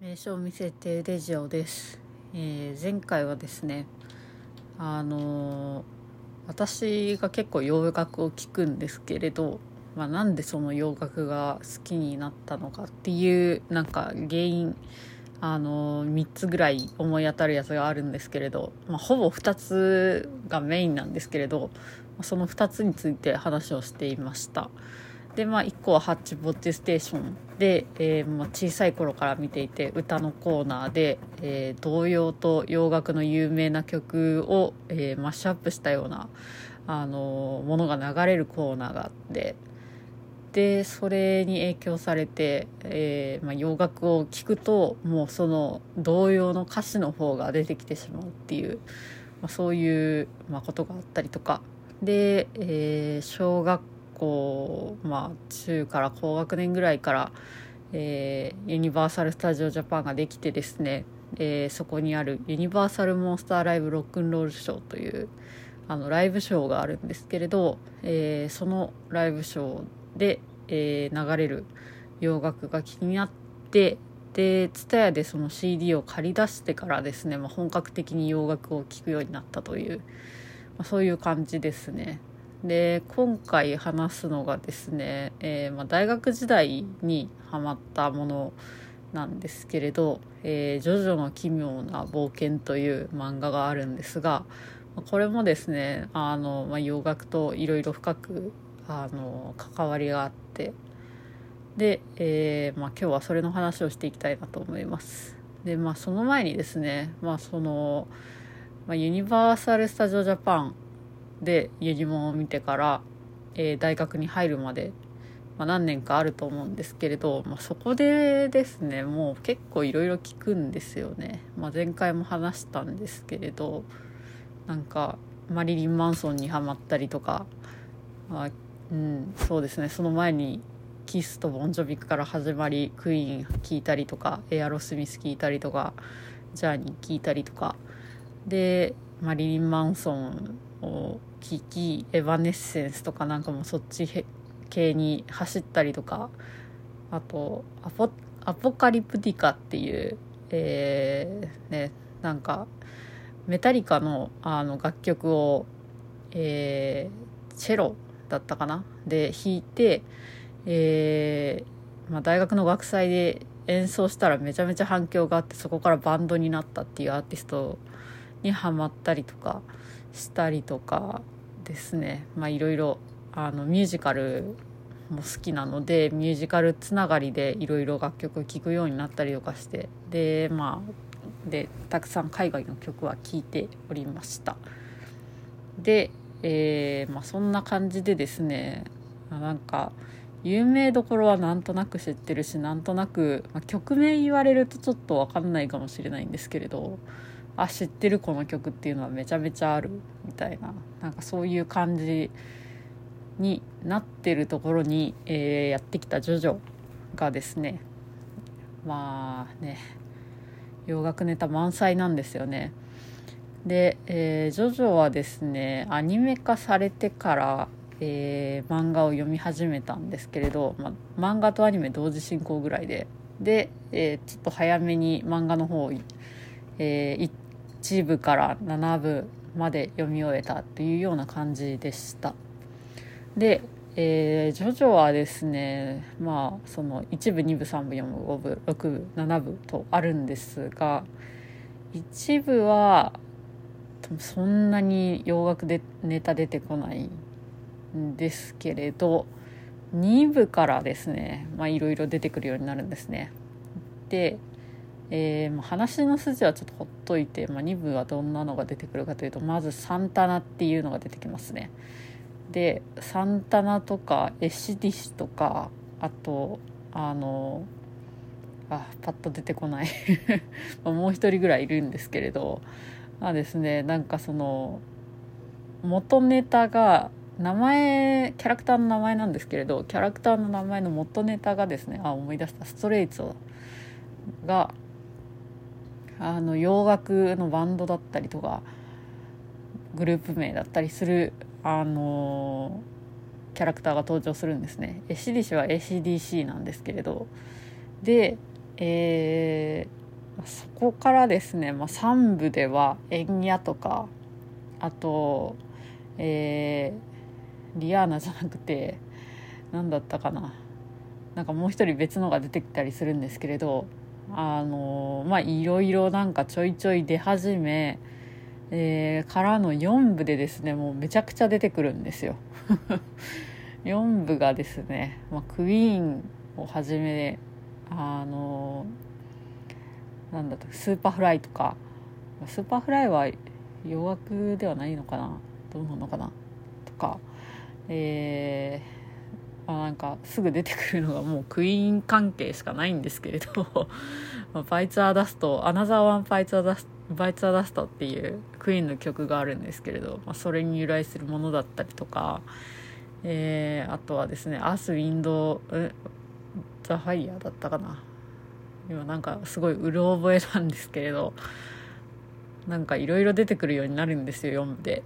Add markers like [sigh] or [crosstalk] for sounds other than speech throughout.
名称見せてレジオです、えー、前回はですねあのー、私が結構洋楽を聴くんですけれど、まあ、なんでその洋楽が好きになったのかっていうなんか原因あのー、3つぐらい思い当たるやつがあるんですけれど、まあ、ほぼ2つがメインなんですけれどその2つについて話をしていました。でまあ1個は「ハッチボッチステーションで」えー、まあ、小さい頃から見ていて歌のコーナーで、えー、童謡と洋楽の有名な曲を、えー、マッシュアップしたような、あのものが流れるコーナーがあってでそれに影響されて、えまあ、洋楽を聴くともうその童謡の歌詞の方が出てきてしまうっていう、まあ、そういう、ま、ことがあったりとか。で、え小学校校、まあ、中から高学年ぐらいから、えー、ユニバーサル・スタジオ・ジャパンができてですね、えー、そこにあるユニバーサル・モンスター・ライブ・ロックンロールショーというあのライブショーがあるんですけれど、えー、そのライブショーで、えー、流れる洋楽が気になってで TSUTAYA でその CD を借り出してからですね、まあ、本格的に洋楽を聴くようになったという、まあ、そういう感じですね。で今回話すのがですね、えー、まあ、大学時代にハマったものなんですけれど「えー、ジョジョの奇妙な冒険」という漫画があるんですがこれもですねあの、まあ、洋楽といろいろ深くあの関わりがあってで、えー、まあ、今日はそれの話をしていきたいなと思います。でまあその前にですねまあその、まあ、ユニバーサル・スタジオ・ジャパンでユニモンを見てから、えー、大学に入るまで、まあ、何年かあると思うんですけれど、まあ、そこでですねもう結構いろいろ聞くんですよね、まあ、前回も話したんですけれどなんかマリリン・マンソンにはまったりとか、まあ、うん、そうですね。その前にキスとボンジョビックから始まりクイーン聞いたりとかエアロスミス聞いたりとかジャーニー聞いたりとか。でマリリン・マンソンを聞きエヴァネッセンスとかなんかもそっち系に走ったりとかあとアポアポカリプティカっていうえー、ねなんかメタリカのあの楽曲を、えー、チェロだったかな？で弾いて、えーまあ、大学の学祭で演奏したらめちゃめちゃ反響があってそこからバンドになったっていうアーティストにハマったりとかしたりとかですね。まあいろいろあのミュージカルも好きなのでミュージカルつながりでいろいろ楽曲聴くようになったりとかしてでまあでたくさん海外の曲は聴いておりました。で、えーまあ、そんな感じでですねなんか有名どころはなんとなく知ってるしなんとなく、まあ、曲名言われるとちょっと分かんないかもしれないんですけれどあ知ってるこの曲っていうのはめちゃめちゃあるみたいな。なんかそういう感じになってるところに、えー、やってきたジョジョがですね。まあね洋楽ネタ満載なんですよね。で、えー、ジョジョはですねアニメ化されてから、えー、漫画を読み始めたんですけれど、ま、漫画とアニメ同時進行ぐらいで。で、えー、ちょっと早めに漫画の方、えー、1部から7部まで読み終えたっていうような感じでした。で、えー、ジョジョはですねまあその1部2部3部4部5部6部7部とあるんですが1部はそんなに洋楽でネタ出てこないんですけれど2部からですねまあいろいろ出てくるようになるんですね。でえー、話の筋はちょっとほっといて、まあ、2部はどんなのが出てくるかというとまずサンタナっていうのが出てきますね。でサンタナとかエシディシとかあとあのあパッと出てこない。[laughs] もう一人ぐらいいるんですけれどまあですねなんかその元ネタが名前キャラクターの名前なんですけれどキャラクターの名前の元ネタがですねあ思い出した。ストレイツがあの洋楽のバンドだったりとかグループ名だったりするあのキャラクターが登場するんですね。エシディシは ACDC なんですけれど。で、えー、そこからですね、まあ、3部では円屋とかあと、えー、リアーナじゃなくて何だったかな。なんかもう一人別のが出てきたりするんですけれど。あのまあいろいろなんかちょいちょい出始め、えー、からの4部でですねもうめちゃくちゃ出てくるんですよ。[laughs] 4部がですね、まあ、クイーンをはじめあのなんだと Superfly とか Superfly は洋楽ではないのかなどうなのかなとかえー、まあ、なんかすぐ出てくるのがもうクイーン関係しかないんですけれど [laughs] ま、 Bites the Dust Another One Bites the Dust Bites the Dust っていうクイーンの曲があるんですけれど、まあ、それに由来するものだったりとか、えー、あとはですねアース・ウィンドザ・ファイヤーだったかな。今なんかすごいうる覚えなんですけれどなんかいろいろ出てくるようになるんですよ読んで。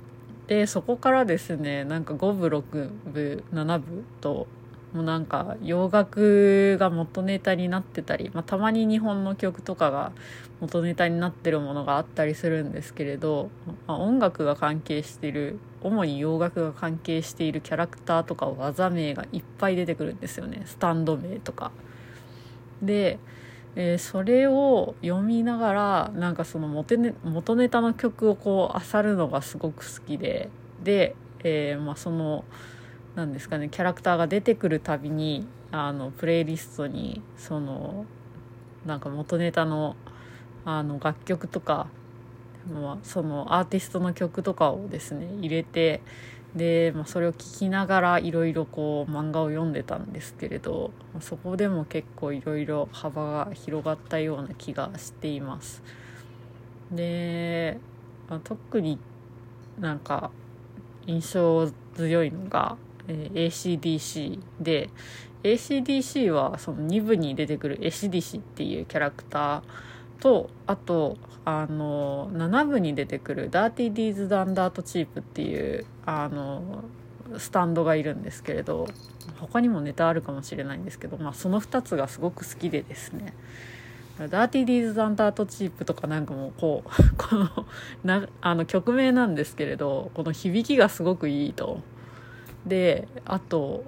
でそこからですねなんか5部6部7部ともうなんか洋楽が元ネタになってたり、まあ、たまに日本の曲とかが元ネタになってるものがあったりするんですけれど、まあ、音楽が関係してる主に洋楽が関係しているキャラクターとか技名がいっぱい出てくるんですよねスタンド名とか。で、えー、それを読みながらなんかその元ネ元ネタの曲をこう漁るのがすごく好きでで、えー、まあ、その。なんですかねキャラクターが出てくるたびにあのプレイリストにそのなんか元ネタのあの楽曲とか、まあ、そのアーティストの曲とかをですね入れてで、まあ、それを聞きながらいろいろこう漫画を読んでたんですけれどそこでも結構いろいろ幅が広がったような気がしています。で、まあ、特になんか印象強いのがえー、ACDC で ACDC はその2部に出てくる ACDC っていうキャラクターとあとあの7部に出てくるダーティーディーズ・ダンダート・チープっていうあのスタンドがいるんですけれど他にもネタあるかもしれないんですけど、まあ、その2つがすごく好きでですね。ダーティーディーズ・ダンダート・チープとかなんかもうこう [laughs] このなあの曲名なんですけれどこの響きがすごくいいと。であと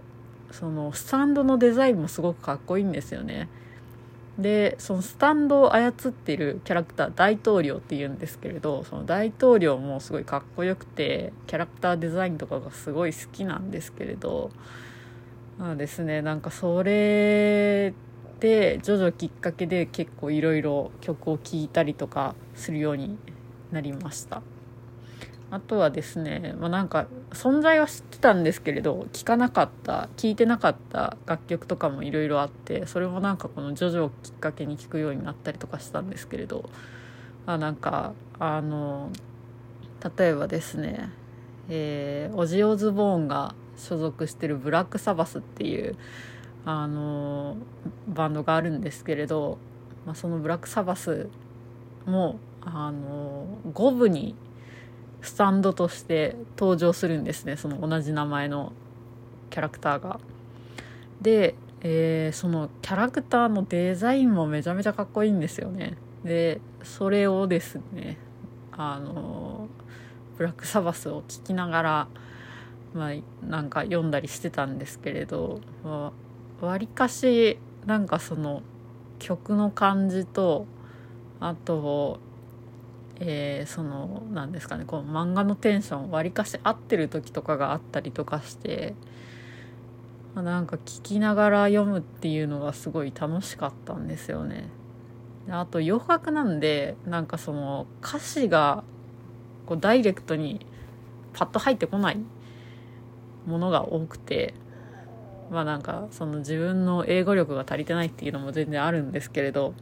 そのスタンドのデザインもすごくかっこいいんですよね。でそのスタンドを操ってるキャラクター大統領っていうんですけれどその大統領もすごいかっこよくてキャラクターデザインとかがすごい好きなんですけれどまあですねなんかそれで徐々きっかけで結構いろいろ曲を聴いたりとかするようになりました。あとはですね、まあ、なんか存在は知ってたんですけれど聴かなかった聴いてなかった楽曲とかもいろいろあってそれもなんかこの「ジョジョ」をきっかけに聴くようになったりとかしたんですけれど、まあ、なんかあの例えばですね、えー、オジオズボーンが所属してるブラックサバスっていうあのバンドがあるんですけれど、まあ、そのブラックサバスもあの5部にスタンドとして登場するんですねその同じ名前のキャラクターが。で、えー、そのキャラクターのデザインもめちゃめちゃかっこいいんですよね。でそれをですねあのブラックサバスを聴きながらまあなんか読んだりしてたんですけれどわりかしなんかその曲の感じとあとえー、その何ですかねこの漫画のテンションわりかし合ってる時とかがあったりとかして、まあ、なんか聞きながら読むっていうのがすごい楽しかったんですよね。あと洋楽なんでなんかその歌詞がこうダイレクトにパッと入ってこないものが多くてまあなんかその自分の英語力が足りてないっていうのも全然あるんですけれど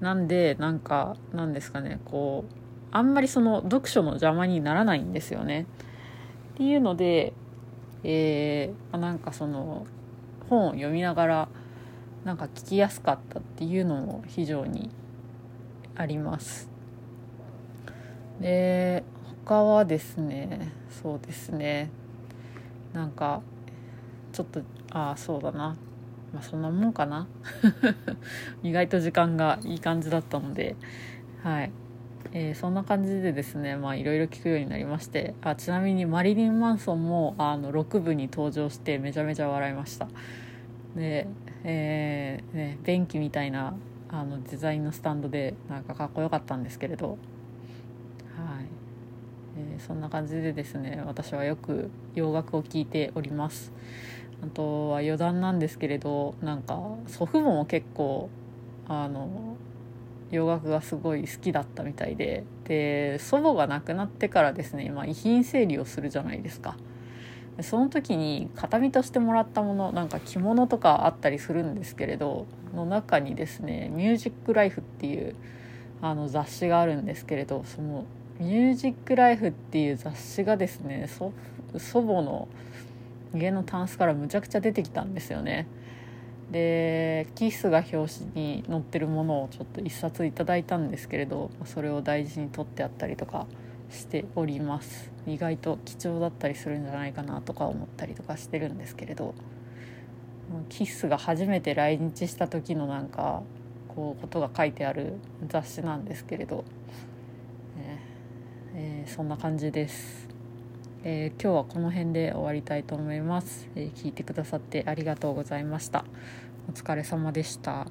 なんでなんかなんですかねこうあんまりその読書の邪魔にならないんですよね。っていうので、えー、なんかその本を読みながらなんか聞きやすかったっていうのも非常にあります。で他はですねそうですねなんかちょっとああそうだなまあそんなもんかな。[laughs] 意外と時間がいい感じだったので。はい。えー、そんな感じでですねまあいろいろ聞くようになりまして。あちなみにマリリン・マンソンもあの6部に登場してめちゃめちゃ笑いました。で、えーね、便器みたいなあのデザインのスタンドでなんかかっこよかったんですけれど。はい、えー、そんな感じでですね私はよく洋楽を聴いております。あとは余談なんですけれどなんか祖父母も結構あの洋楽がすごい好きだったみたいでで祖母が亡くなってからですね、まあ、遺品整理をするじゃないですか。その時に形見としてもらったものなんか着物とかあったりするんですけれどの中にですね「ミュージックライフ」っていうあの雑誌があるんですけれどその「ミュージックライフ」っていう雑誌がですね祖母の家のタンスからむちゃくちゃ出てきたんですよね。でキスが表紙に載ってるものをちょっと一冊いただいたんですけれどそれを大事に取ってあったりとかしております意外と貴重だったりするんじゃないかなとか思ったりとかしてるんですけれどキスが初めて来日した時のなんかこうことが書いてある雑誌なんですけれど、えー、そんな感じです、えー、今日はこの辺で終わりたいと思います、えー、聞いてくださってありがとうございました。お疲れ様でした。